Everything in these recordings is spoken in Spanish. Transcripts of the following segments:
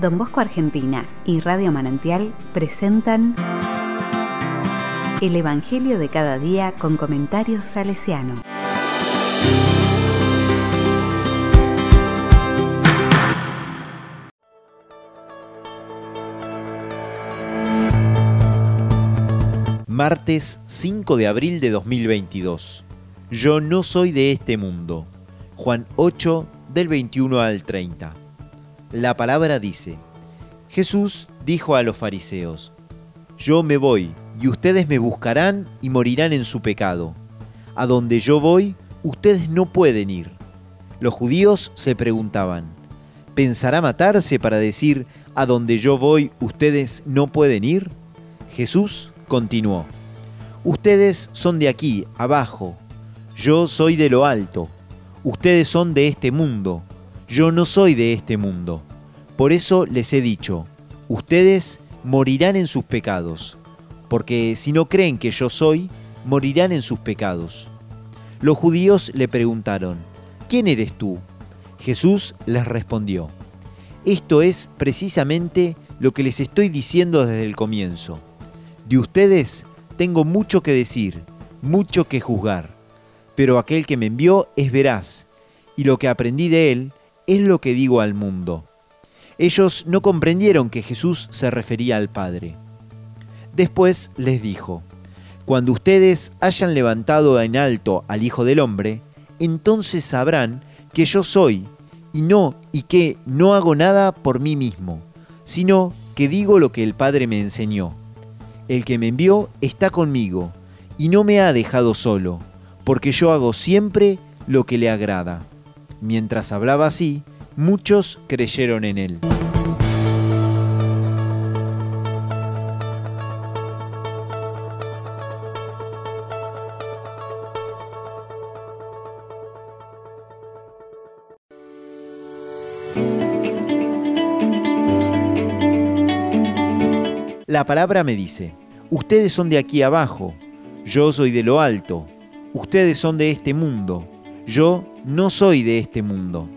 Don Bosco Argentina y Radio Manantial presentan El Evangelio de cada día con comentarios salesiano. Martes 5 de abril de 2022. Yo no soy de este mundo. Juan 8 del 21 al 30. La palabra dice, Jesús dijo a los fariseos, Yo me voy, y ustedes me buscarán y morirán en su pecado. A donde yo voy, ustedes no pueden ir. Los judíos se preguntaban, ¿pensará matarse para decir, a donde yo voy, ustedes no pueden ir? Jesús continuó, Ustedes son de aquí, abajo, yo soy de lo alto, ustedes son de este mundo, yo no soy de este mundo. Por eso les he dicho, ustedes morirán en sus pecados, porque si no creen que yo soy, morirán en sus pecados. Los judíos le preguntaron, ¿quién eres tú? Jesús les respondió, esto es precisamente lo que les estoy diciendo desde el comienzo. De ustedes tengo mucho que decir, mucho que juzgar, pero aquel que me envió es veraz, y lo que aprendí de él es lo que digo al mundo. Ellos no comprendieron que Jesús se refería al Padre. Después les dijo, Cuando ustedes hayan levantado en alto al Hijo del Hombre, entonces sabrán que yo soy, y no, y que no hago nada por mí mismo, sino que digo lo que el Padre me enseñó. El que me envió está conmigo, y no me ha dejado solo, porque yo hago siempre lo que le agrada. Mientras hablaba así, muchos creyeron en él. La palabra me dice, ustedes son de aquí abajo, yo soy de lo alto, ustedes son de este mundo, yo no soy de este mundo.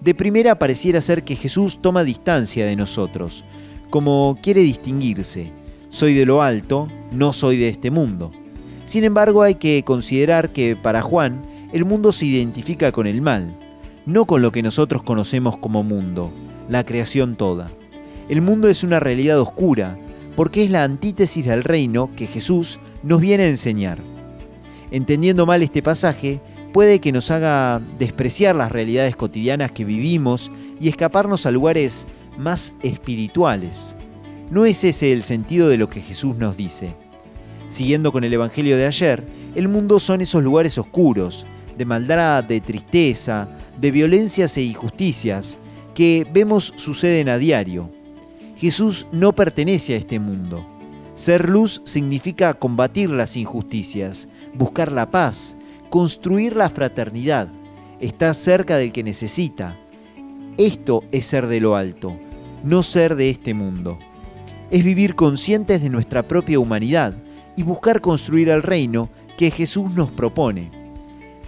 De primera pareciera ser que Jesús toma distancia de nosotros, como quiere distinguirse. Soy de lo alto, no soy de este mundo. Sin embargo, hay que considerar que para Juan el mundo se identifica con el mal, no con lo que nosotros conocemos como mundo, la creación toda. El mundo es una realidad oscura, porque es la antítesis del reino que Jesús nos viene a enseñar. Entendiendo mal este pasaje, puede que nos haga despreciar las realidades cotidianas que vivimos y escaparnos a lugares más espirituales. No es ese el sentido de lo que Jesús nos dice. Siguiendo con el Evangelio de ayer, el mundo son esos lugares oscuros, de maldad, de tristeza, de violencias e injusticias, que vemos suceden a diario. Jesús no pertenece a este mundo. Ser luz significa combatir las injusticias, buscar la paz, construir la fraternidad, estar cerca del que necesita. Esto es ser de lo alto, no ser de este mundo. Es vivir conscientes de nuestra propia humanidad y buscar construir el reino que Jesús nos propone.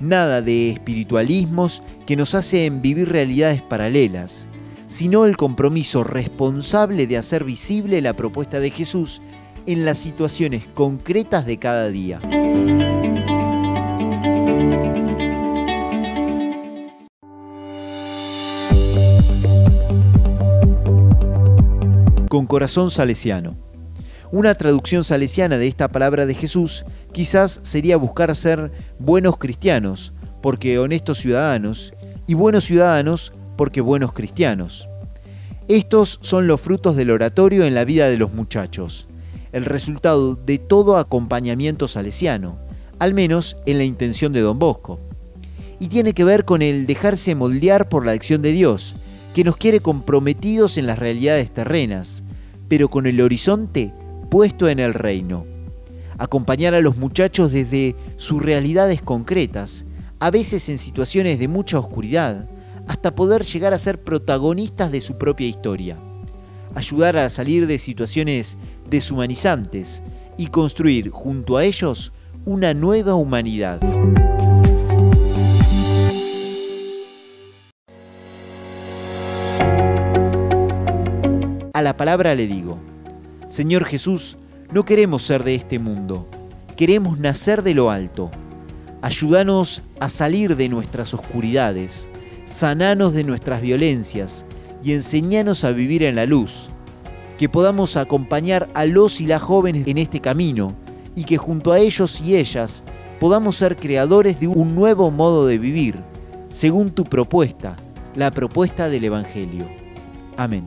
Nada de espiritualismos que nos hacen vivir realidades paralelas, sino el compromiso responsable de hacer visible la propuesta de Jesús en las situaciones concretas de cada día. Con corazón salesiano. Una traducción salesiana de esta palabra de Jesús quizás sería buscar ser buenos cristianos, porque honestos ciudadanos, y buenos ciudadanos, porque buenos cristianos. Estos son los frutos del oratorio en la vida de los muchachos, el resultado de todo acompañamiento salesiano, al menos en la intención de don Bosco. Y tiene que ver con el dejarse moldear por la acción de Dios, que nos quiere comprometidos en las realidades terrenas, pero con el horizonte puesto en el reino. Acompañar a los muchachos desde sus realidades concretas, a veces en situaciones de mucha oscuridad, hasta poder llegar a ser protagonistas de su propia historia. Ayudar a salir de situaciones deshumanizantes y construir junto a ellos una nueva humanidad. La palabra le digo, Señor Jesús, no queremos ser de este mundo, queremos nacer de lo alto. Ayúdanos a salir de nuestras oscuridades, sananos de nuestras violencias y enseñanos a vivir en la luz. Que podamos acompañar a los y las jóvenes en este camino y que junto a ellos y ellas podamos ser creadores de un nuevo modo de vivir, según tu propuesta, la propuesta del Evangelio. Amén.